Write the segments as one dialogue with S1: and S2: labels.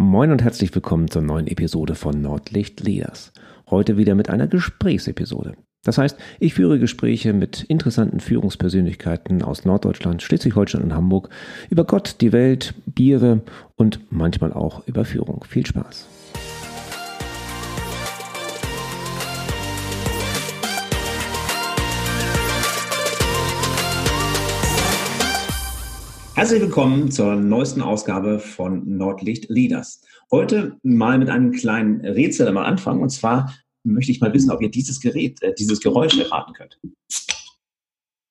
S1: Moin und herzlich willkommen zur neuen Episode von Nordlicht Leaders. Heute wieder mit einer Gesprächsepisode. Das heißt, ich führe Gespräche mit interessanten Führungspersönlichkeiten aus Norddeutschland, Schleswig-Holstein und Hamburg über Gott, die Welt, Biere und manchmal auch über Führung. Viel Spaß. Herzlich willkommen zur neuesten Ausgabe von Nordlicht Leaders. Heute mal mit einem kleinen Rätsel am Anfang. Und zwar möchte ich mal wissen, ob ihr dieses Gerät, äh, dieses Geräusch erraten könnt.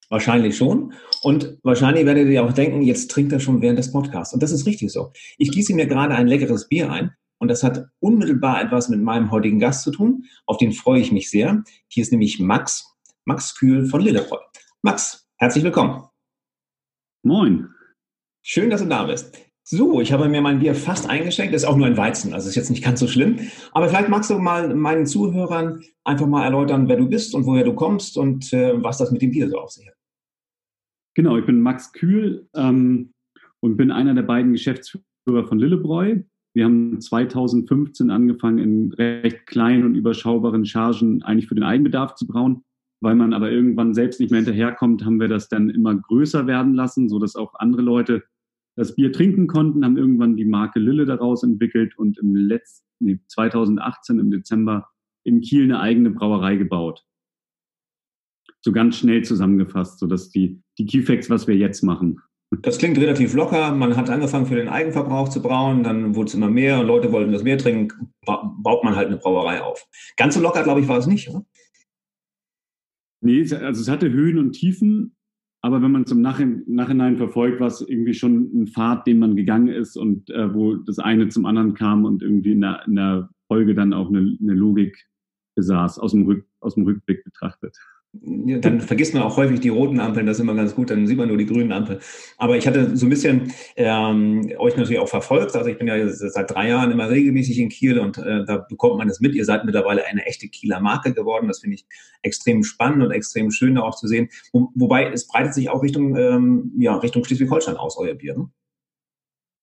S1: Wahrscheinlich schon. Und wahrscheinlich werdet ihr auch denken, jetzt trinkt er schon während des Podcasts. Und das ist richtig so. Ich gieße mir gerade ein leckeres Bier ein. Und das hat unmittelbar etwas mit meinem heutigen Gast zu tun. Auf den freue ich mich sehr. Hier ist nämlich Max, Max Kühl von Lillebräu. Max, herzlich willkommen.
S2: Moin.
S1: Schön, dass du da bist. So, ich habe mir mein Bier fast eingeschenkt. Das ist auch nur ein Weizen, also ist jetzt nicht ganz so schlimm. Aber vielleicht magst du mal meinen Zuhörern einfach mal erläutern, wer du bist und woher du kommst und äh, was das mit dem Bier so auf sich hat.
S2: Genau, ich bin Max Kühl ähm, und bin einer der beiden Geschäftsführer von Lillebräu. Wir haben 2015 angefangen, in recht kleinen und überschaubaren Chargen eigentlich für den Eigenbedarf zu brauen. Weil man aber irgendwann selbst nicht mehr hinterherkommt, haben wir das dann immer größer werden lassen, sodass auch andere Leute das Bier trinken konnten, haben irgendwann die Marke Lille daraus entwickelt und im letzten, nee, 2018 im Dezember in Kiel eine eigene Brauerei gebaut. So ganz schnell zusammengefasst, so dass die, die Keyfacts, was wir jetzt machen.
S1: Das klingt relativ locker. Man hat angefangen für den Eigenverbrauch zu brauen, dann wurde es immer mehr und Leute wollten das mehr trinken, baut man halt eine Brauerei auf. Ganz so locker, glaube ich, war es nicht, oder?
S2: Nee, also es hatte Höhen und Tiefen, aber wenn man zum Nachhinein verfolgt, war es irgendwie schon ein Pfad, den man gegangen ist und äh, wo das eine zum anderen kam und irgendwie in der, in der Folge dann auch eine, eine Logik besaß, aus dem, Rück, aus dem Rückblick betrachtet.
S1: Dann vergisst man auch häufig die roten Ampeln, das ist immer ganz gut, dann sieht man nur die grünen Ampeln. Aber ich hatte so ein bisschen ähm, euch natürlich auch verfolgt. Also ich bin ja seit drei Jahren immer regelmäßig in Kiel und äh, da bekommt man das mit. Ihr seid mittlerweile eine echte Kieler Marke geworden. Das finde ich extrem spannend und extrem schön da auch zu sehen. Wo, wobei es breitet sich auch Richtung, ähm, ja, Richtung Schleswig-Holstein aus, euer Bier. Ne?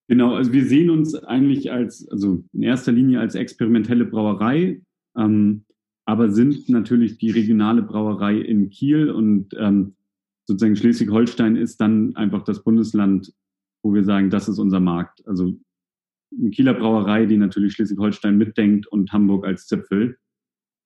S2: Genau, also wir sehen uns eigentlich als, also in erster Linie als experimentelle Brauerei. Ähm, aber sind natürlich die regionale Brauerei in Kiel und ähm, sozusagen Schleswig-Holstein ist dann einfach das Bundesland, wo wir sagen, das ist unser Markt. Also eine Kieler Brauerei, die natürlich Schleswig-Holstein mitdenkt und Hamburg als Zipfel.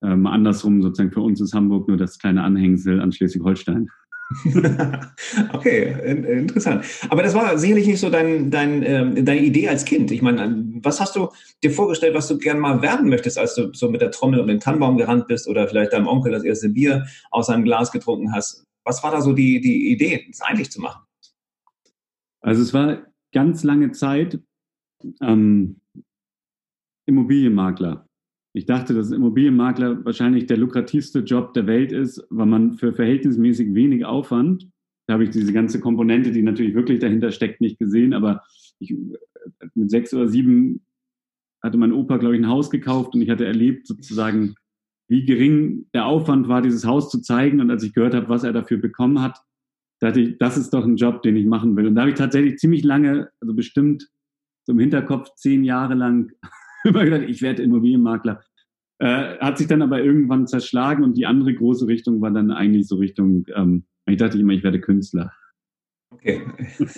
S2: Ähm, andersrum sozusagen für uns ist Hamburg nur das kleine Anhängsel an Schleswig-Holstein.
S1: okay, interessant. Aber das war sicherlich nicht so dein, dein, äh, deine Idee als Kind. Ich meine, was hast du dir vorgestellt, was du gern mal werden möchtest, als du so mit der Trommel um den Tannenbaum gerannt bist oder vielleicht deinem Onkel das erste Bier aus seinem Glas getrunken hast? Was war da so die, die Idee, es eigentlich zu machen?
S2: Also es war ganz lange Zeit ähm, Immobilienmakler. Ich dachte, dass Immobilienmakler wahrscheinlich der lukrativste Job der Welt ist, weil man für verhältnismäßig wenig Aufwand, da habe ich diese ganze Komponente, die natürlich wirklich dahinter steckt, nicht gesehen, aber ich, mit sechs oder sieben hatte mein Opa, glaube ich, ein Haus gekauft und ich hatte erlebt sozusagen, wie gering der Aufwand war, dieses Haus zu zeigen. Und als ich gehört habe, was er dafür bekommen hat, dachte ich, das ist doch ein Job, den ich machen will. Und da habe ich tatsächlich ziemlich lange, also bestimmt so im Hinterkopf zehn Jahre lang immer gedacht, ich werde Immobilienmakler. Äh, hat sich dann aber irgendwann zerschlagen und die andere große Richtung war dann eigentlich so Richtung, ähm, ich dachte immer, ich werde Künstler.
S1: Okay.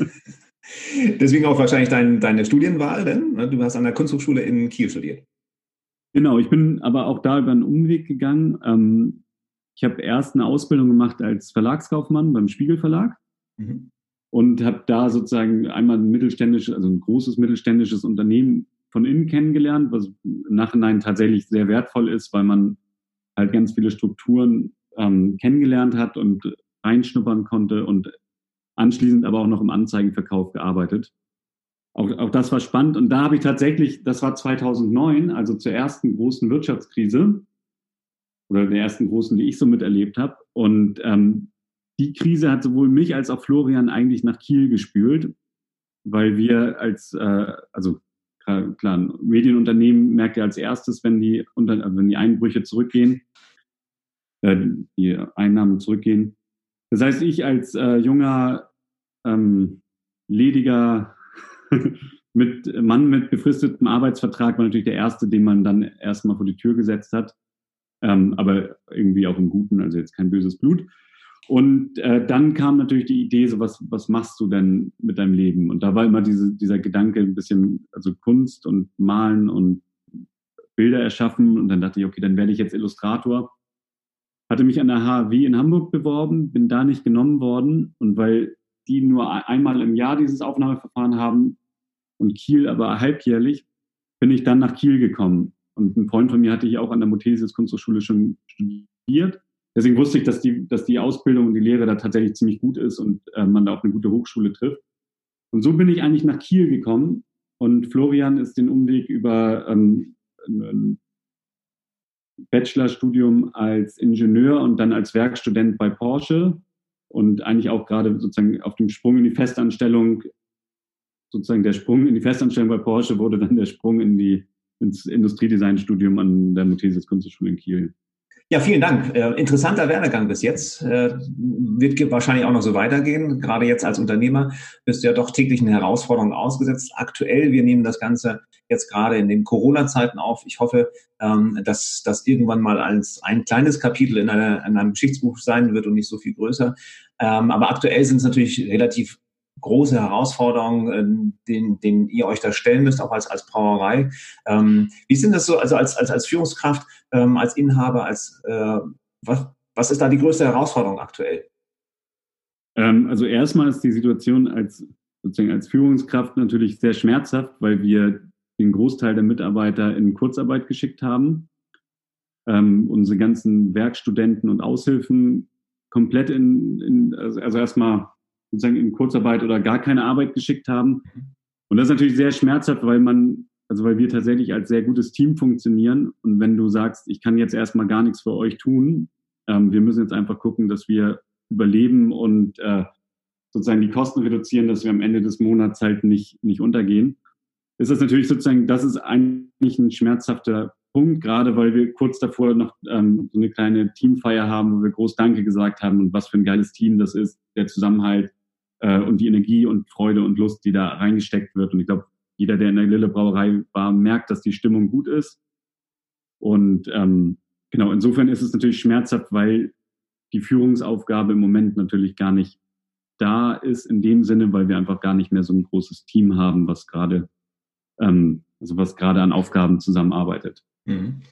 S1: Deswegen auch wahrscheinlich dein, deine Studienwahl, denn ne? du hast an der Kunsthochschule in Kiel studiert.
S2: Genau, ich bin aber auch da über einen Umweg gegangen. Ähm, ich habe erst eine Ausbildung gemacht als Verlagskaufmann beim Spiegel Verlag mhm. und habe da sozusagen einmal ein mittelständisches, also ein großes mittelständisches Unternehmen von innen kennengelernt, was im Nachhinein tatsächlich sehr wertvoll ist, weil man halt ganz viele Strukturen ähm, kennengelernt hat und reinschnuppern konnte und anschließend aber auch noch im Anzeigenverkauf gearbeitet. Auch, auch das war spannend und da habe ich tatsächlich, das war 2009, also zur ersten großen Wirtschaftskrise oder der ersten großen, die ich so miterlebt habe. Und ähm, die Krise hat sowohl mich als auch Florian eigentlich nach Kiel gespült, weil wir als, äh, also klar, ein Medienunternehmen merkt ja als erstes, wenn die, unter, wenn die Einbrüche zurückgehen, äh, die Einnahmen zurückgehen. Das heißt, ich als äh, junger, ähm, lediger mit Mann mit befristetem Arbeitsvertrag war natürlich der erste, den man dann erstmal vor die Tür gesetzt hat. Ähm, aber irgendwie auch im Guten, also jetzt kein böses Blut. Und äh, dann kam natürlich die Idee, so was, was machst du denn mit deinem Leben? Und da war immer diese, dieser Gedanke ein bisschen, also Kunst und Malen und Bilder erschaffen. Und dann dachte ich, okay, dann werde ich jetzt Illustrator. Hatte mich an der HW in Hamburg beworben, bin da nicht genommen worden. Und weil die nur einmal im Jahr dieses Aufnahmeverfahren haben und Kiel aber halbjährlich, bin ich dann nach Kiel gekommen. Und ein Freund von mir hatte ich auch an der Muthesius Kunsthochschule schon studiert deswegen wusste ich, dass die, dass die Ausbildung und die Lehre da tatsächlich ziemlich gut ist und äh, man da auch eine gute Hochschule trifft. Und so bin ich eigentlich nach Kiel gekommen und Florian ist den Umweg über ähm, ein Bachelorstudium als Ingenieur und dann als Werkstudent bei Porsche und eigentlich auch gerade sozusagen auf dem Sprung in die Festanstellung, sozusagen der Sprung in die Festanstellung bei Porsche wurde dann der Sprung in die, ins Industriedesignstudium an der Muthesius Kunsthochschule in Kiel.
S1: Ja, vielen Dank. Äh, interessanter Werdegang bis jetzt. Äh, wird wahrscheinlich auch noch so weitergehen. Gerade jetzt als Unternehmer bist du ja doch täglichen Herausforderungen ausgesetzt. Aktuell, wir nehmen das Ganze jetzt gerade in den Corona-Zeiten auf. Ich hoffe, ähm, dass das irgendwann mal als ein kleines Kapitel in, einer, in einem Geschichtsbuch sein wird und nicht so viel größer. Ähm, aber aktuell sind es natürlich relativ große Herausforderungen, äh, den, den ihr euch da stellen müsst, auch als, als Brauerei. Ähm, wie sind das so, also als, als, als Führungskraft, ähm, als Inhaber, als äh, was, was ist da die größte Herausforderung aktuell?
S2: Ähm, also erstmal ist die Situation als sozusagen als Führungskraft natürlich sehr schmerzhaft, weil wir den Großteil der Mitarbeiter in Kurzarbeit geschickt haben. Ähm, unsere ganzen Werkstudenten und Aushilfen komplett in, in also erstmal sozusagen in Kurzarbeit oder gar keine Arbeit geschickt haben. Und das ist natürlich sehr schmerzhaft, weil man, also weil wir tatsächlich als sehr gutes Team funktionieren. Und wenn du sagst, ich kann jetzt erstmal gar nichts für euch tun, ähm, wir müssen jetzt einfach gucken, dass wir überleben und äh, sozusagen die Kosten reduzieren, dass wir am Ende des Monats halt nicht, nicht untergehen, ist das natürlich sozusagen, das ist eigentlich ein schmerzhafter Punkt, gerade weil wir kurz davor noch ähm, so eine kleine Teamfeier haben, wo wir groß Danke gesagt haben und was für ein geiles Team das ist, der Zusammenhalt äh, und die Energie und Freude und Lust, die da reingesteckt wird. Und ich glaube, jeder, der in der Lille Brauerei war, merkt, dass die Stimmung gut ist. Und ähm, genau, insofern ist es natürlich schmerzhaft, weil die Führungsaufgabe im Moment natürlich gar nicht da ist in dem Sinne, weil wir einfach gar nicht mehr so ein großes Team haben, was gerade ähm, also was gerade an Aufgaben zusammenarbeitet.
S1: Mhm.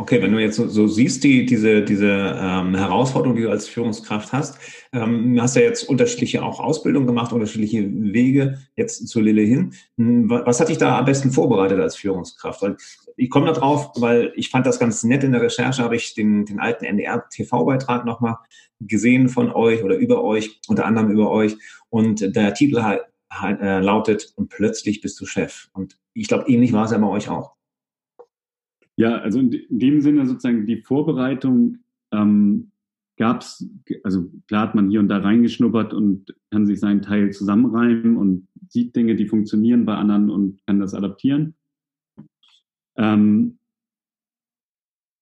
S1: Okay, wenn du jetzt so, so siehst, die, diese, diese ähm, Herausforderung, die du als Führungskraft hast, ähm, hast ja jetzt unterschiedliche auch Ausbildungen gemacht, unterschiedliche Wege jetzt zur Lille hin. Hm, was hat dich da am besten vorbereitet als Führungskraft? Weil ich komme da drauf, weil ich fand das ganz nett in der Recherche, habe ich den, den alten NDR-TV-Beitrag nochmal gesehen von euch oder über euch, unter anderem über euch. Und der Titel halt, halt, äh, lautet, und plötzlich bist du Chef. Und ich glaube, ähnlich war es ja bei euch auch.
S2: Ja, also in, dem Sinne sozusagen die Vorbereitung ähm, gab es, also klar hat man hier und da reingeschnuppert und kann sich seinen Teil zusammenreimen und sieht Dinge, die funktionieren bei anderen und kann das adaptieren. Ähm,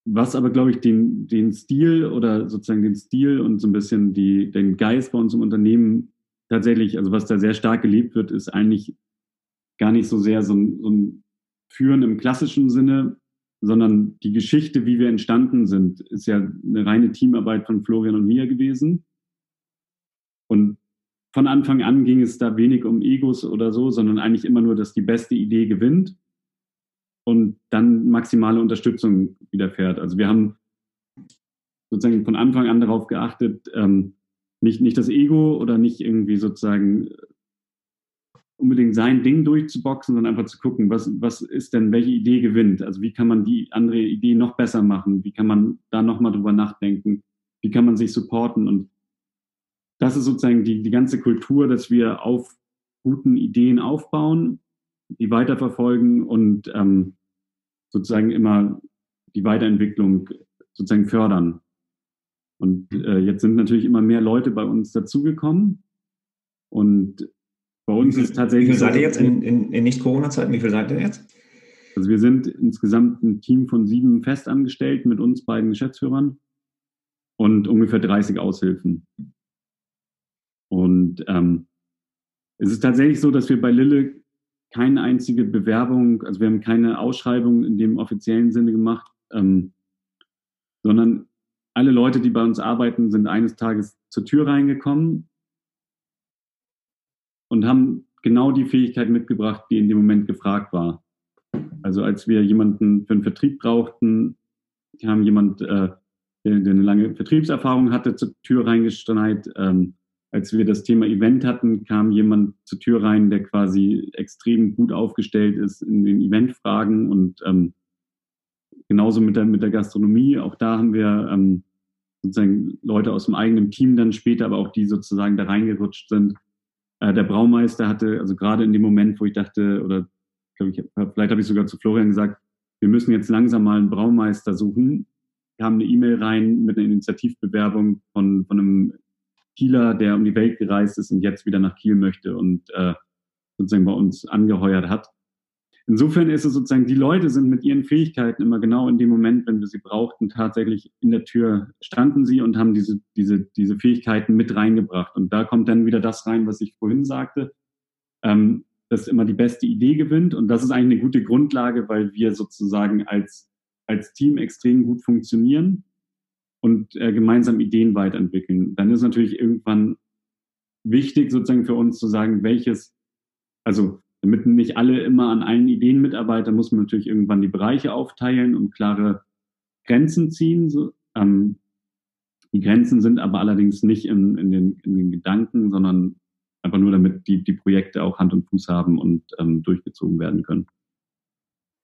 S2: was aber, glaube ich, den, den Stil oder sozusagen den Stil und so ein bisschen die, den Geist bei uns im Unternehmen tatsächlich, also was da sehr stark gelebt wird, ist eigentlich gar nicht so sehr so ein, so ein Führen im klassischen Sinne, sondern die Geschichte, wie wir entstanden sind, ist ja eine reine Teamarbeit von Florian und mir gewesen. Und von Anfang an ging es da wenig um Egos oder so, sondern eigentlich immer nur, dass die beste Idee gewinnt und dann maximale Unterstützung widerfährt. Also wir haben sozusagen von Anfang an darauf geachtet, ähm, nicht, nicht das Ego oder nicht irgendwie sozusagen unbedingt sein Ding durchzuboxen, sondern einfach zu gucken, was, was ist denn, welche Idee gewinnt? Also wie kann man die andere Idee noch besser machen? Wie kann man da nochmal drüber nachdenken? Wie kann man sich supporten? Und das ist sozusagen die, die ganze Kultur, dass wir auf guten Ideen aufbauen, die weiterverfolgen und ähm, sozusagen immer die Weiterentwicklung sozusagen fördern. Und äh, jetzt sind natürlich immer mehr Leute bei uns dazugekommen. Und bei uns ist tatsächlich.
S1: Wie viel seid ihr jetzt in, in, in Nicht-Corona-Zeiten? Wie viel seid ihr jetzt?
S2: Also wir sind insgesamt ein Team von sieben Festangestellten mit uns beiden Geschäftsführern und ungefähr 30 Aushilfen. Und ähm, es ist tatsächlich so, dass wir bei Lille keine einzige Bewerbung, also wir haben keine Ausschreibung in dem offiziellen Sinne gemacht, ähm, sondern alle Leute, die bei uns arbeiten, sind eines Tages zur Tür reingekommen und haben genau die Fähigkeit mitgebracht, die in dem Moment gefragt war. Also als wir jemanden für den Vertrieb brauchten, kam jemand, äh, der, eine lange Vertriebserfahrung hatte, zur Tür reingeschneit. Ähm, als wir das Thema Event hatten, kam jemand zur Tür rein, der quasi extrem gut aufgestellt ist in den Eventfragen und ähm, genauso mit der, mit der Gastronomie. Auch da haben wir ähm, sozusagen Leute aus dem eigenen Team dann später, aber auch die sozusagen da reingerutscht sind. Äh, der Braumeister hatte, also gerade in dem Moment, wo ich dachte, oder glaube ich, vielleicht habe ich sogar zu Florian gesagt, wir müssen jetzt langsam mal einen Braumeister suchen. Haben eine E-Mail rein mit einer Initiativbewerbung von, von einem Kieler, der um die Welt gereist ist und jetzt wieder nach Kiel möchte und äh, sozusagen bei uns angeheuert hat. Insofern ist es sozusagen, die Leute sind mit ihren Fähigkeiten immer genau in dem Moment, wenn wir sie brauchten, tatsächlich in der Tür standen sie und haben diese, diese, diese Fähigkeiten mit reingebracht. Und da kommt dann wieder das rein, was ich vorhin sagte, ähm, dass immer die beste Idee gewinnt. Und das ist eigentlich eine gute Grundlage, weil wir sozusagen als, als Team extrem gut funktionieren und äh, gemeinsam Ideen weiterentwickeln. Dann ist natürlich irgendwann wichtig, sozusagen für uns zu sagen, welches, also damit nicht alle immer an allen Ideen mitarbeiten, muss man natürlich irgendwann die Bereiche aufteilen und klare Grenzen ziehen. So, ähm, die Grenzen sind aber allerdings nicht in, in, den, in den Gedanken, sondern einfach nur damit die, die Projekte auch Hand und Fuß haben und ähm, durchgezogen werden können.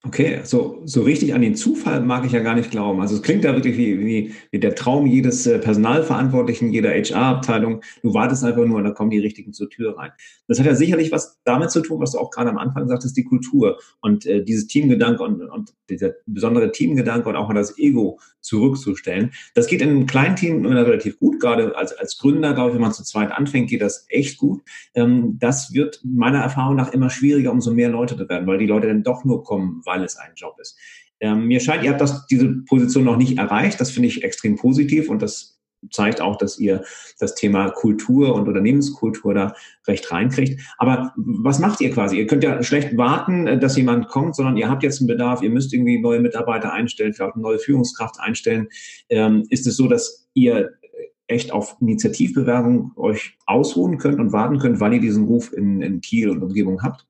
S1: Okay, so, so richtig an den Zufall mag ich ja gar nicht glauben. Also es klingt ja wirklich wie, wie, wie der Traum jedes äh, Personalverantwortlichen, jeder HR-Abteilung. Du wartest einfach nur und da kommen die Richtigen zur Tür rein. Das hat ja sicherlich was damit zu tun, was du auch gerade am Anfang sagtest, die Kultur und äh, dieses Teamgedanke und, und dieser besondere Teamgedanke und auch mal das Ego zurückzustellen. Das geht in einem kleinen Team relativ gut, gerade als, als Gründer, glaube ich, wenn man zu zweit anfängt, geht das echt gut. Ähm, das wird meiner Erfahrung nach immer schwieriger, umso mehr Leute zu werden, weil die Leute dann doch nur kommen, weil es ein Job ist. Ähm, mir scheint, ihr habt das, diese Position noch nicht erreicht. Das finde ich extrem positiv und das zeigt auch, dass ihr das Thema Kultur und Unternehmenskultur da recht reinkriegt. Aber was macht ihr quasi? Ihr könnt ja schlecht warten, äh, dass jemand kommt, sondern ihr habt jetzt einen Bedarf, ihr müsst irgendwie neue Mitarbeiter einstellen, vielleicht eine neue Führungskraft einstellen. Ähm, ist es so, dass ihr echt auf Initiativbewerbung euch ausruhen könnt und warten könnt, weil ihr diesen Ruf in, in Kiel und Umgebung habt?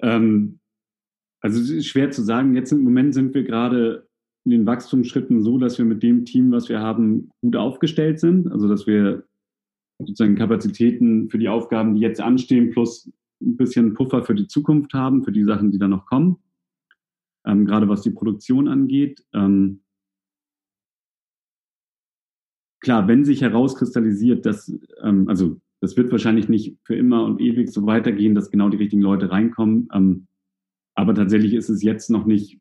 S2: Ähm, also es ist schwer zu sagen. Jetzt im Moment sind wir gerade in den Wachstumsschritten so, dass wir mit dem Team, was wir haben, gut aufgestellt sind. Also dass wir sozusagen Kapazitäten für die Aufgaben, die jetzt anstehen, plus ein bisschen Puffer für die Zukunft haben, für die Sachen, die da noch kommen. Ähm, gerade was die Produktion angeht. Ähm, klar, wenn sich herauskristallisiert, dass, ähm, also das wird wahrscheinlich nicht für immer und ewig so weitergehen, dass genau die richtigen Leute reinkommen. Ähm, aber tatsächlich ist es jetzt noch nicht,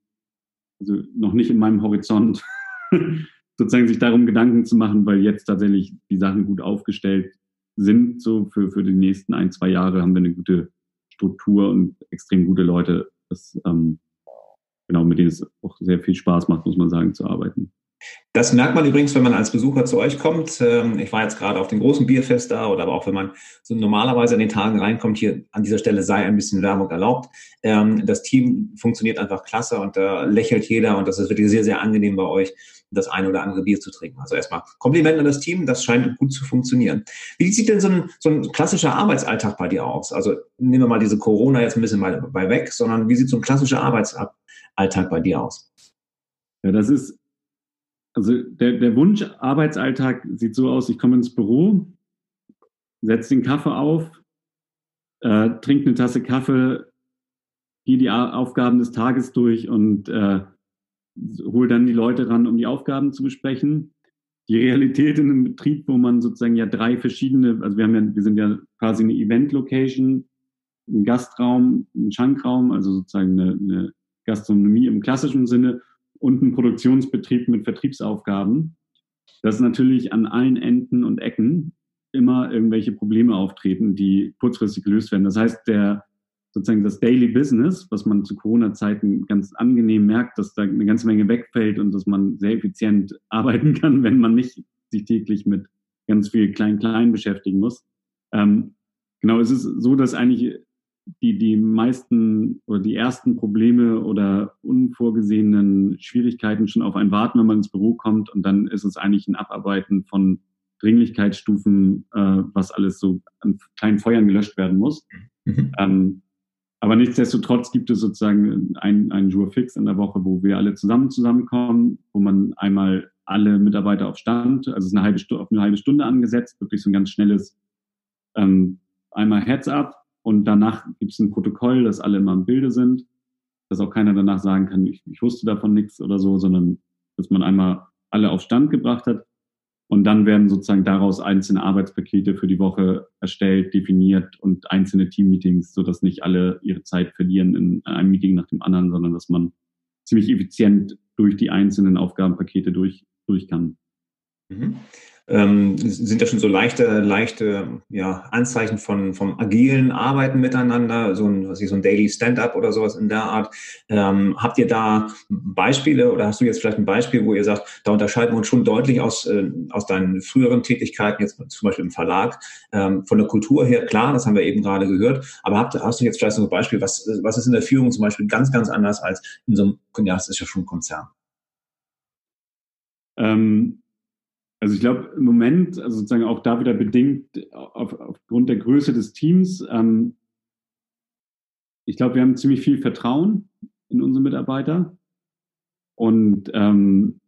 S2: also noch nicht in meinem Horizont, sozusagen sich darum Gedanken zu machen, weil jetzt tatsächlich die Sachen gut aufgestellt sind. So für, für die nächsten ein, zwei Jahre haben wir eine gute Struktur und extrem gute Leute, das, ähm, genau, mit denen es auch sehr viel Spaß macht, muss man sagen, zu arbeiten.
S1: Das merkt man übrigens, wenn man als Besucher zu euch kommt. Ähm, ich war jetzt gerade auf dem großen Bierfest da oder aber auch wenn man so normalerweise an den Tagen reinkommt, hier an dieser Stelle sei ein bisschen Werbung erlaubt. Ähm, das Team funktioniert einfach klasse und da lächelt jeder und das ist wirklich sehr, sehr angenehm bei euch, das eine oder andere Bier zu trinken. Also erstmal Kompliment an das Team, das scheint gut zu funktionieren. Wie sieht denn so ein, so ein klassischer Arbeitsalltag bei dir aus? Also nehmen wir mal diese Corona jetzt ein bisschen mal bei weg, sondern wie sieht so ein klassischer Arbeitsalltag bei dir aus?
S2: Ja, das ist also der, der Wunsch-Arbeitsalltag sieht so aus, ich komme ins Büro, setze den Kaffee auf, äh, trinke eine Tasse Kaffee, gehe die Aufgaben des Tages durch und äh, hole dann die Leute ran, um die Aufgaben zu besprechen. Die Realität in einem Betrieb, wo man sozusagen ja drei verschiedene, also wir haben ja, wir sind ja quasi eine Event-Location, ein Gastraum, ein Schankraum, also sozusagen eine, eine Gastronomie im klassischen Sinne und ein Produktionsbetrieb mit Vertriebsaufgaben, dass natürlich an allen Enden und Ecken immer irgendwelche Probleme auftreten, die kurzfristig gelöst werden. Das heißt, der sozusagen das Daily Business, was man zu Corona-Zeiten ganz angenehm merkt, dass da eine ganze Menge wegfällt und dass man sehr effizient arbeiten kann, wenn man nicht sich täglich mit ganz viel Klein-Klein beschäftigen muss. Ähm, genau, es ist so, dass eigentlich die, die meisten oder die ersten Probleme oder unvorgesehenen Schwierigkeiten schon auf einen warten, wenn man ins Büro kommt. Und dann ist es eigentlich ein Abarbeiten von Dringlichkeitsstufen, äh, was alles so an kleinen Feuern gelöscht werden muss. Mhm. Ähm, aber nichtsdestotrotz gibt es sozusagen einen, einen Jour fix in der Woche, wo wir alle zusammen zusammenkommen, wo man einmal alle Mitarbeiter auf Stand, also es ist eine halbe Stunde, auf eine halbe Stunde angesetzt, wirklich so ein ganz schnelles ähm, einmal Heads up und danach gibt es ein Protokoll, dass alle immer im Bilde sind, dass auch keiner danach sagen kann, ich, ich wusste davon nichts oder so, sondern dass man einmal alle auf Stand gebracht hat und dann werden sozusagen daraus einzelne Arbeitspakete für die Woche erstellt, definiert und einzelne Teammeetings, sodass nicht alle ihre Zeit verlieren in einem Meeting nach dem anderen, sondern dass man ziemlich effizient durch die einzelnen Aufgabenpakete durch, durch kann.
S1: Mhm ähm, sind das schon so leichte, leichte ja, Anzeichen von vom agilen Arbeiten miteinander, so ein, was ich, so ein Daily Stand-up oder sowas in der Art. Ähm, habt ihr da Beispiele oder hast du jetzt vielleicht ein Beispiel, wo ihr sagt, da unterscheiden wir uns schon deutlich aus, äh, aus deinen früheren Tätigkeiten, jetzt zum Beispiel im Verlag, ähm, von der Kultur her, klar, das haben wir eben gerade gehört, aber habt, hast du jetzt vielleicht so ein Beispiel, was, was ist in der Führung zum Beispiel ganz, ganz anders als in so einem, ja, das ist ja schon ein Konzern?
S2: Ähm also ich glaube im Moment, also sozusagen auch da wieder bedingt auf, aufgrund der Größe des Teams, ähm, ich glaube, wir haben ziemlich viel Vertrauen in unsere Mitarbeiter. Und ähm,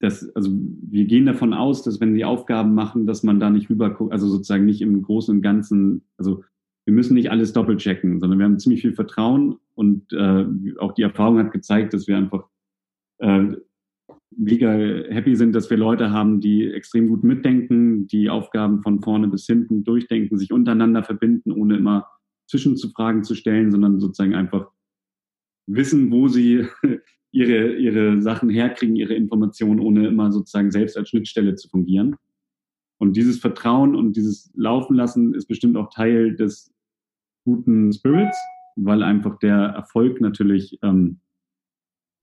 S2: das, also wir gehen davon aus, dass wenn sie Aufgaben machen, dass man da nicht rüberguckt, also sozusagen nicht im Großen und Ganzen, also wir müssen nicht alles doppelt checken, sondern wir haben ziemlich viel Vertrauen und äh, auch die Erfahrung hat gezeigt, dass wir einfach äh, mega happy sind, dass wir Leute haben, die extrem gut mitdenken, die Aufgaben von vorne bis hinten durchdenken, sich untereinander verbinden, ohne immer Zwischenzufragen zu stellen, sondern sozusagen einfach wissen, wo sie ihre, ihre Sachen herkriegen, ihre Informationen, ohne immer sozusagen selbst als Schnittstelle zu fungieren. Und dieses Vertrauen und dieses Laufen lassen ist bestimmt auch Teil des guten Spirits, weil einfach der Erfolg natürlich ähm,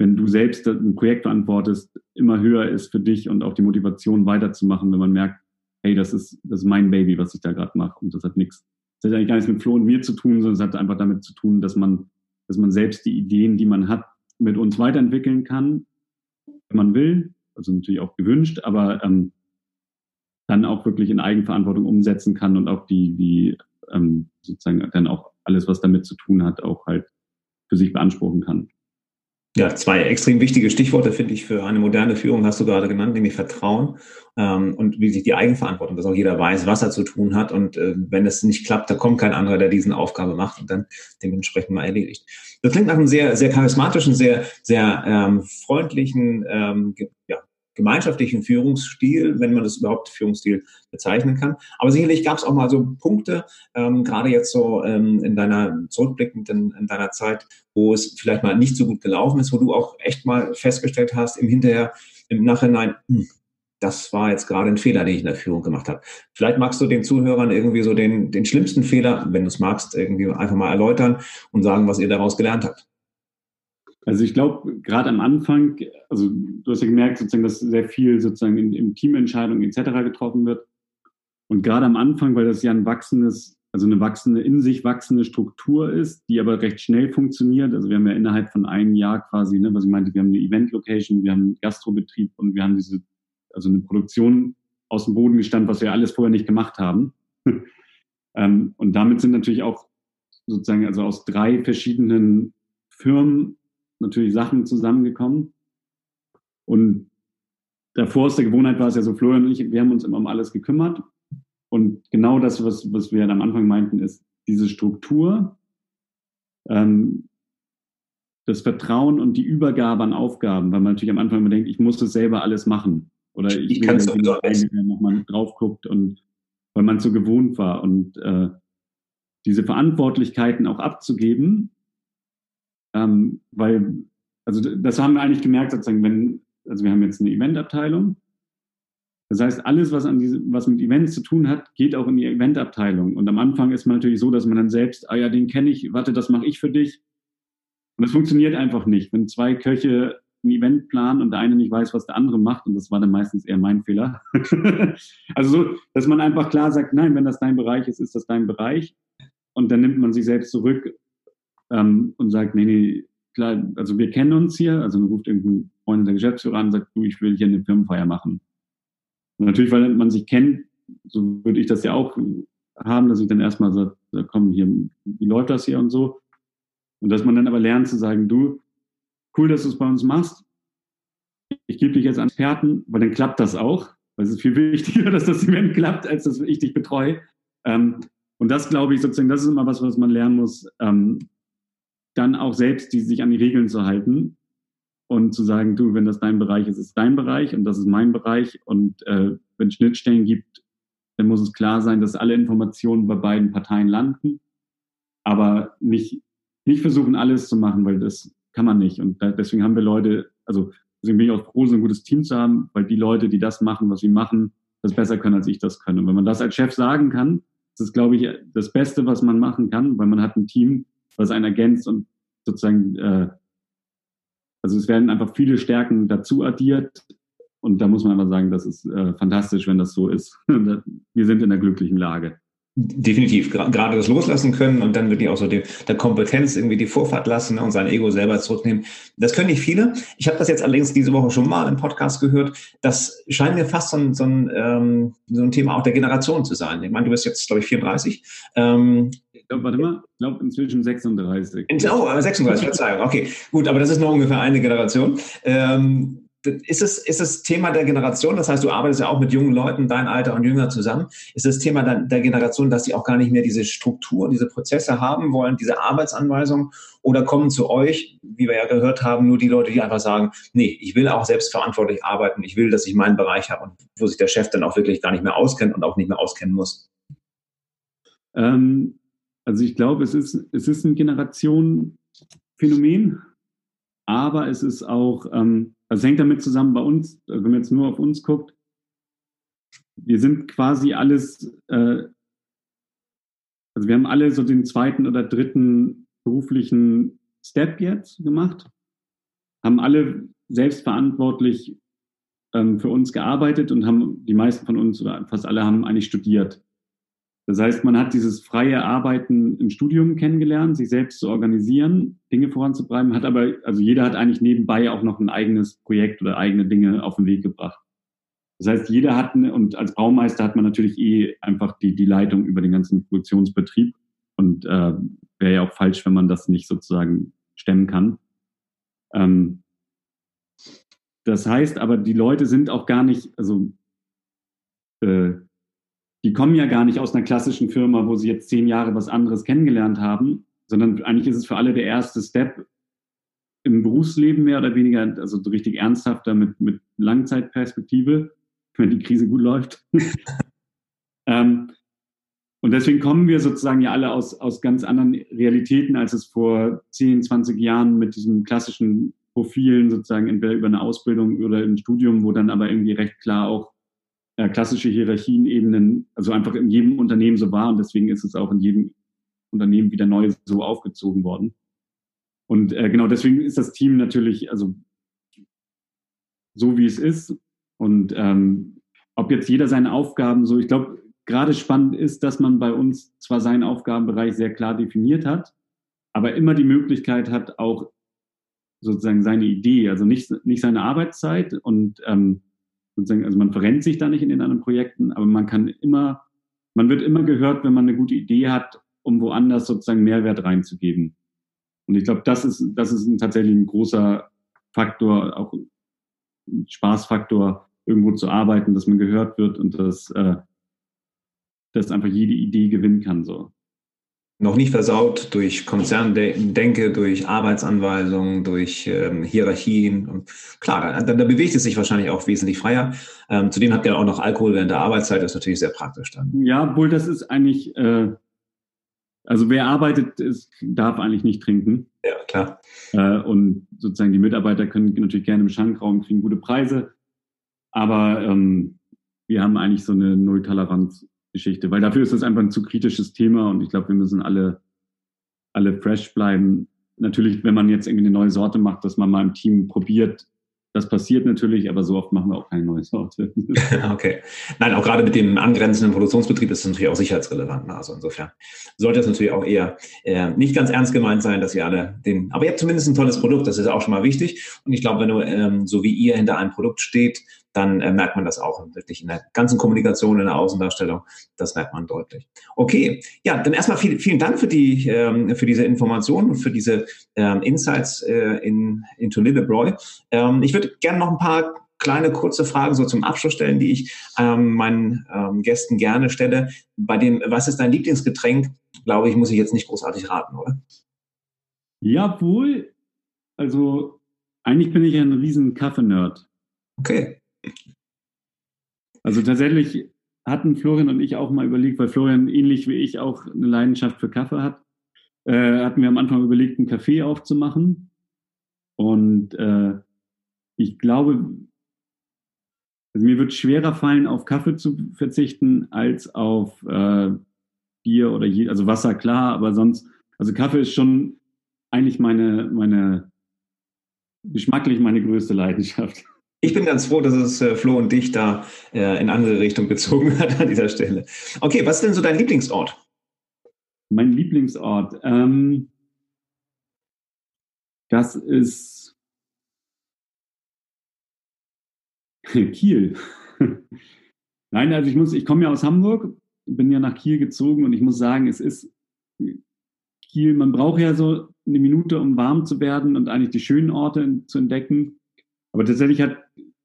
S2: wenn du selbst ein Projekt verantwortest, immer höher ist für dich und auch die Motivation weiterzumachen, wenn man merkt, hey, das ist, das ist mein Baby, was ich da gerade mache und das hat nichts, das hat eigentlich gar nichts mit Flo und mir zu tun, sondern es hat einfach damit zu tun, dass man, dass man selbst die Ideen, die man hat, mit uns weiterentwickeln kann, wenn man will, also natürlich auch gewünscht, aber ähm, dann auch wirklich in Eigenverantwortung umsetzen kann und auch die, die ähm, sozusagen dann auch alles, was damit zu tun hat, auch halt für sich beanspruchen kann.
S1: Ja, zwei extrem wichtige Stichworte finde ich für eine moderne Führung hast du gerade genannt, nämlich Vertrauen ähm, und wie sich die Eigenverantwortung, dass auch jeder weiß, was er zu tun hat und äh, wenn es nicht klappt, da kommt kein anderer, der diesen Aufgabe macht und dann dementsprechend mal erledigt. Das klingt nach einem sehr, sehr charismatischen, sehr, sehr ähm, freundlichen, ähm, ja, gemeinschaftlichen Führungsstil, wenn man das überhaupt Führungsstil bezeichnen kann. Aber sicherlich gab es auch mal so Punkte, ähm, gerade jetzt so ähm, in deiner, zurückblickend in, in, deiner Zeit, wo es vielleicht mal nicht so gut gelaufen ist, wo du auch echt mal festgestellt hast, im Hinterher, im Nachhinein, hm, das war jetzt gerade ein Fehler, den ich in der Führung gemacht habe. Vielleicht magst du den Zuhörern irgendwie so den, den schlimmsten Fehler, wenn du es magst, irgendwie einfach mal erläutern und sagen, was ihr daraus gelernt habt.
S2: Also ich glaube, gerade am Anfang, also du hast ja gemerkt, sozusagen, dass sehr viel sozusagen in, in Teamentscheidungen etc. getroffen wird. Und gerade am Anfang, weil das ja ein wachsendes, also eine wachsende, in sich wachsende Struktur ist, die aber recht schnell funktioniert. Also wir haben ja innerhalb von einem Jahr quasi, ne, was ich meinte, wir haben eine Event-Location, wir haben einen Gastrobetrieb und wir haben diese, also eine Produktion aus dem Boden gestanden, was wir alles vorher nicht gemacht haben. ähm, und damit sind natürlich auch sozusagen, also aus drei verschiedenen Firmen natürlich Sachen zusammengekommen. Und davor aus der Gewohnheit war es ja so, Florian und ich, wir haben uns immer um alles gekümmert. Und genau das, was, was wir am Anfang meinten, ist diese Struktur, ähm, das Vertrauen und die Übergabe an Aufgaben, weil man natürlich am Anfang immer denkt, ich muss es selber alles machen. Oder ich, ich dass jemand nochmal drauf guckt und weil man so gewohnt war. Und äh, diese Verantwortlichkeiten auch abzugeben, ähm, weil, also das haben wir eigentlich gemerkt, sozusagen, wenn, also wir haben jetzt eine Eventabteilung. Das heißt, alles, was, an diese, was mit Events zu tun hat, geht auch in die Eventabteilung. Und am Anfang ist man natürlich so, dass man dann selbst, ah ja, den kenne ich, warte, das mache ich für dich. Und das funktioniert einfach nicht. Wenn zwei Köche ein Event planen und der eine nicht weiß, was der andere macht, und das war dann meistens eher mein Fehler. also so, dass man einfach klar sagt, nein, wenn das dein Bereich ist, ist das dein Bereich. und dann nimmt man sich selbst zurück ähm, und sagt, nee, nee, klar, also wir kennen uns hier, also man ruft irgendeinen Freund der Geschäftsführer an und sagt, du, ich will hier eine Firmenfeier machen. Und natürlich, weil man sich kennt, so würde ich das ja auch haben, dass ich dann erstmal sage, komm, hier, wie läuft das hier und so. Und dass man dann aber lernt zu sagen, du, cool, dass du es bei uns machst. Ich gebe dich jetzt an Experten, weil dann klappt das auch. Weil es ist viel wichtiger, dass das Event klappt, als dass ich dich betreue. Ähm, und das glaube ich sozusagen, das ist immer was, was man lernen muss, ähm, dann auch selbst die, sich an die Regeln zu halten und zu sagen, du, wenn das dein Bereich ist, ist dein Bereich und das ist mein Bereich. Und äh, wenn es Schnittstellen gibt, dann muss es klar sein, dass alle Informationen bei beiden Parteien landen, aber nicht, nicht versuchen, alles zu machen, weil das kann man nicht. Und da, deswegen haben wir Leute, also deswegen bin ich auch froh, so ein gutes Team zu haben, weil die Leute, die das machen, was sie machen, das besser können, als ich das kann. Und wenn man das als Chef sagen kann, das ist, glaube ich, das Beste, was man machen kann, weil man hat ein Team, was einen ergänzt und sozusagen, äh, also es werden einfach viele Stärken dazu addiert. Und da muss man aber sagen, das ist äh, fantastisch, wenn das so ist. Wir sind in einer glücklichen Lage.
S1: Definitiv, gerade das loslassen können und dann wirklich auch so die, der Kompetenz irgendwie die Vorfahrt lassen und sein Ego selber zurücknehmen. Das können nicht viele. Ich habe das jetzt allerdings diese Woche schon mal im Podcast gehört. Das scheint mir fast so ein, so ein, ähm, so ein Thema auch der Generation zu sein. Ich meine, du bist jetzt, glaube ich, 34. Ähm,
S2: glaube, warte mal, ich glaube inzwischen 36.
S1: Oh, 36, Verzeihung. Okay, gut, aber das ist noch ungefähr eine Generation. Ähm, ist es, ist es Thema der Generation, das heißt, du arbeitest ja auch mit jungen Leuten, dein Alter und jünger zusammen, ist es Thema der, der Generation, dass sie auch gar nicht mehr diese Struktur, diese Prozesse haben wollen, diese Arbeitsanweisungen oder kommen zu euch, wie wir ja gehört haben, nur die Leute, die einfach sagen, nee, ich will auch selbstverantwortlich arbeiten, ich will, dass ich meinen Bereich habe und wo sich der Chef dann auch wirklich gar nicht mehr auskennt und auch nicht mehr auskennen muss?
S2: Ähm, also ich glaube, es ist, es ist ein Generationenphänomen, aber es ist auch, ähm, also es hängt damit zusammen bei uns, also wenn man jetzt nur auf uns guckt, wir sind quasi alles, äh, also wir haben alle so den zweiten oder dritten beruflichen Step jetzt gemacht, haben alle selbstverantwortlich ähm, für uns gearbeitet und haben die meisten von uns oder fast alle haben eigentlich studiert. Das heißt, man hat dieses freie Arbeiten im Studium kennengelernt, sich selbst zu organisieren, Dinge voranzutreiben, hat aber, also jeder hat eigentlich nebenbei auch noch ein eigenes Projekt oder eigene Dinge auf den Weg gebracht. Das heißt, jeder hat, eine, und als Baumeister hat man natürlich eh einfach die, die Leitung über den ganzen Produktionsbetrieb und äh, wäre ja auch falsch, wenn man das nicht sozusagen stemmen kann. Ähm, das heißt aber, die Leute sind auch gar nicht, also äh, die kommen ja gar nicht aus einer klassischen Firma, wo sie jetzt zehn Jahre was anderes kennengelernt haben, sondern eigentlich ist es für alle der erste Step im Berufsleben mehr oder weniger, also so richtig ernsthafter mit, mit Langzeitperspektive, wenn die Krise gut läuft. ähm, und deswegen kommen wir sozusagen ja alle aus, aus ganz anderen Realitäten, als es vor 10, 20 Jahren mit diesen klassischen Profilen sozusagen entweder über eine Ausbildung oder ein Studium, wo dann aber irgendwie recht klar auch äh, klassische Hierarchienebenen, also einfach in jedem Unternehmen so war und deswegen ist es auch in jedem Unternehmen wieder neu so aufgezogen worden. Und äh, genau deswegen ist das Team natürlich, also so wie es ist. Und ähm, ob jetzt jeder seine Aufgaben so, ich glaube, gerade spannend ist, dass man bei uns zwar seinen Aufgabenbereich sehr klar definiert hat, aber immer die Möglichkeit hat, auch sozusagen seine Idee, also nicht, nicht seine Arbeitszeit und ähm, sozusagen, also man verrennt sich da nicht in den anderen Projekten, aber man kann immer, man wird immer gehört, wenn man eine gute Idee hat, um woanders sozusagen Mehrwert reinzugeben. Und ich glaube, das ist, das ist ein, tatsächlich ein großer Faktor, auch ein Spaßfaktor, irgendwo zu arbeiten, dass man gehört wird und dass, äh, dass einfach jede Idee gewinnen kann. So
S1: noch nicht versaut durch Konzerndenke, durch Arbeitsanweisungen, durch ähm, Hierarchien. Und klar, da, da, bewegt es sich wahrscheinlich auch wesentlich freier. Ähm, zudem habt ihr auch noch Alkohol während der Arbeitszeit, das ist natürlich sehr praktisch dann.
S2: Ja, obwohl das ist eigentlich, äh, also wer arbeitet, ist, darf eigentlich nicht trinken.
S1: Ja, klar.
S2: Äh, und sozusagen die Mitarbeiter können natürlich gerne im Schankraum kriegen gute Preise. Aber ähm, wir haben eigentlich so eine Nulltoleranz Geschichte, weil dafür ist das einfach ein zu kritisches Thema und ich glaube, wir müssen alle, alle fresh bleiben. Natürlich, wenn man jetzt irgendwie eine neue Sorte macht, dass man mal im Team probiert, das passiert natürlich, aber so oft machen wir auch keine neue Sorte.
S1: okay. Nein, auch gerade mit dem angrenzenden Produktionsbetrieb ist es natürlich auch sicherheitsrelevant. Ne? Also insofern sollte es natürlich auch eher äh, nicht ganz ernst gemeint sein, dass ihr alle den, aber ihr habt zumindest ein tolles Produkt, das ist auch schon mal wichtig. Und ich glaube, wenn du ähm, so wie ihr hinter einem Produkt steht, dann äh, merkt man das auch wirklich in der ganzen Kommunikation, in der Außendarstellung. Das merkt man deutlich. Okay, ja, dann erstmal viel, vielen Dank für die ähm, für diese Informationen und für diese ähm, Insights äh, in into Lillebroy. Ähm, ich würde gerne noch ein paar kleine kurze Fragen so zum Abschluss stellen, die ich ähm, meinen ähm, Gästen gerne stelle. Bei dem, was ist dein Lieblingsgetränk? Glaube ich, muss ich jetzt nicht großartig raten, oder?
S2: Jawohl. Also eigentlich bin ich ein riesen Kaffee-Nerd.
S1: Okay.
S2: Also tatsächlich hatten Florian und ich auch mal überlegt, weil Florian ähnlich wie ich auch eine Leidenschaft für Kaffee hat, äh, hatten wir am Anfang überlegt, einen Kaffee aufzumachen. Und äh, ich glaube, also mir wird schwerer fallen, auf Kaffee zu verzichten, als auf äh, Bier oder je, also Wasser, klar, aber sonst, also Kaffee ist schon eigentlich meine, meine, geschmacklich meine größte Leidenschaft.
S1: Ich bin ganz froh, dass es äh, Flo und dich da äh, in andere Richtung gezogen hat an dieser Stelle. Okay, was ist denn so dein Lieblingsort?
S2: Mein Lieblingsort, ähm, das ist Kiel. Nein, also ich muss, ich komme ja aus Hamburg, bin ja nach Kiel gezogen und ich muss sagen, es ist Kiel, man braucht ja so eine Minute, um warm zu werden und eigentlich die schönen Orte zu entdecken. Aber tatsächlich hat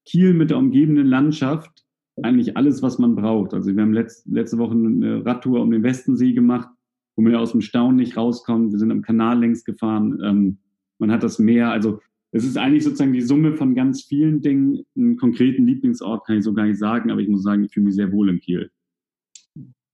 S2: Kiel mit der umgebenden Landschaft eigentlich alles, was man braucht. Also wir haben letzt, letzte Woche eine Radtour um den Westensee gemacht, wo man ja aus dem Staunen nicht rauskommt. Wir sind am Kanal längs gefahren. Ähm, man hat das Meer. Also es ist eigentlich sozusagen die Summe von ganz vielen Dingen. Einen konkreten Lieblingsort kann ich so gar nicht sagen, aber ich muss sagen, ich fühle mich sehr wohl in Kiel.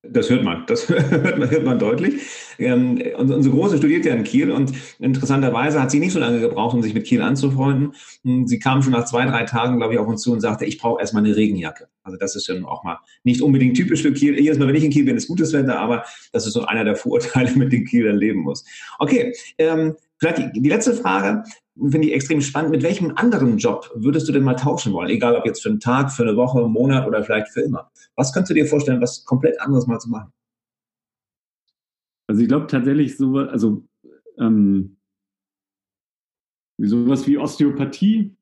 S1: Das hört man, das hört man, hört man deutlich. Ähm, unsere Große studiert ja in Kiel und interessanterweise hat sie nicht so lange gebraucht, um sich mit Kiel anzufreunden. Hm, sie kam schon nach zwei, drei Tagen, glaube ich, auf uns zu und sagte, ich brauche erstmal eine Regenjacke. Also das ist schon auch mal nicht unbedingt typisch für Kiel. Jedes Mal, wenn ich in Kiel bin, ist gutes Wetter, aber das ist so einer der Vorurteile, mit denen Kiel dann leben muss. Okay, ähm, vielleicht die, die letzte Frage finde ich extrem spannend. Mit welchem anderen Job würdest du denn mal tauschen wollen? Egal ob jetzt für einen Tag, für eine Woche, einen Monat oder vielleicht für immer. Was könntest du dir vorstellen, was komplett anderes mal zu machen?
S2: Also ich glaube tatsächlich so, also ähm, sowas wie Osteopathie,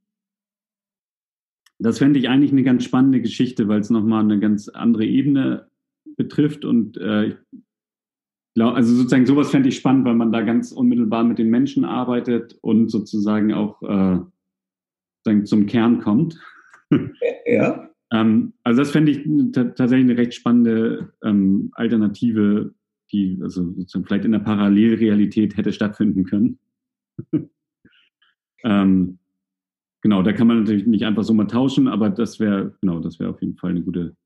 S2: das fände ich eigentlich eine ganz spannende Geschichte, weil es nochmal eine ganz andere Ebene betrifft und äh, also sozusagen sowas fände ich spannend, weil man da ganz unmittelbar mit den Menschen arbeitet und sozusagen auch äh, zum Kern kommt.
S1: Ja.
S2: ähm, also das fände ich tatsächlich eine recht spannende ähm, Alternative, die also sozusagen vielleicht in der Parallelrealität hätte stattfinden können. ähm, genau, da kann man natürlich nicht einfach so mal tauschen, aber das wäre genau, das wäre auf jeden Fall eine gute.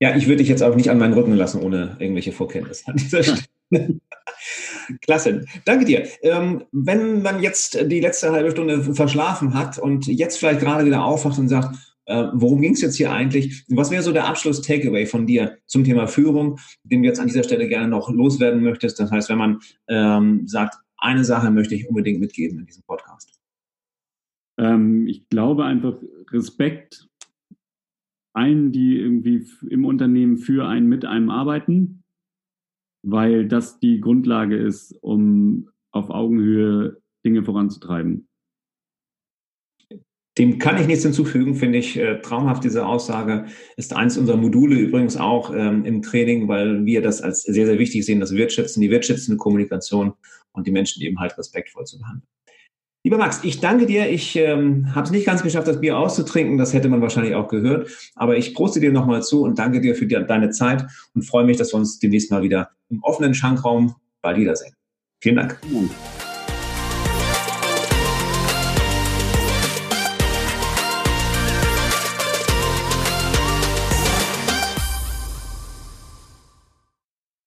S1: Ja, ich würde dich jetzt auch nicht an meinen Rücken lassen ohne irgendwelche Vorkenntnisse an dieser Stelle. Klasse, danke dir. Ähm, wenn man jetzt die letzte halbe Stunde verschlafen hat und jetzt vielleicht gerade wieder aufwacht und sagt, äh, worum ging es jetzt hier eigentlich? Was wäre so der Abschluss-Takeaway von dir zum Thema Führung, den du jetzt an dieser Stelle gerne noch loswerden möchtest? Das heißt, wenn man ähm, sagt, eine Sache möchte ich unbedingt mitgeben in diesem Podcast.
S2: Ähm, ich glaube einfach Respekt allen, die irgendwie im Unternehmen für einen, mit einem arbeiten weil das die Grundlage ist, um auf Augenhöhe Dinge voranzutreiben.
S1: Dem kann ich nichts hinzufügen, finde ich äh, traumhaft. Diese Aussage ist eins unserer Module übrigens auch ähm, im Training, weil wir das als sehr, sehr wichtig sehen, das Wertschätzen, die wertschätzende Kommunikation und die Menschen eben halt respektvoll zu behandeln. Lieber Max, ich danke dir. Ich ähm, habe es nicht ganz geschafft, das Bier auszutrinken. Das hätte man wahrscheinlich auch gehört. Aber ich proste dir nochmal zu und danke dir für die, deine Zeit und freue mich, dass wir uns demnächst mal wieder im offenen Schankraum bald wiedersehen. Vielen Dank.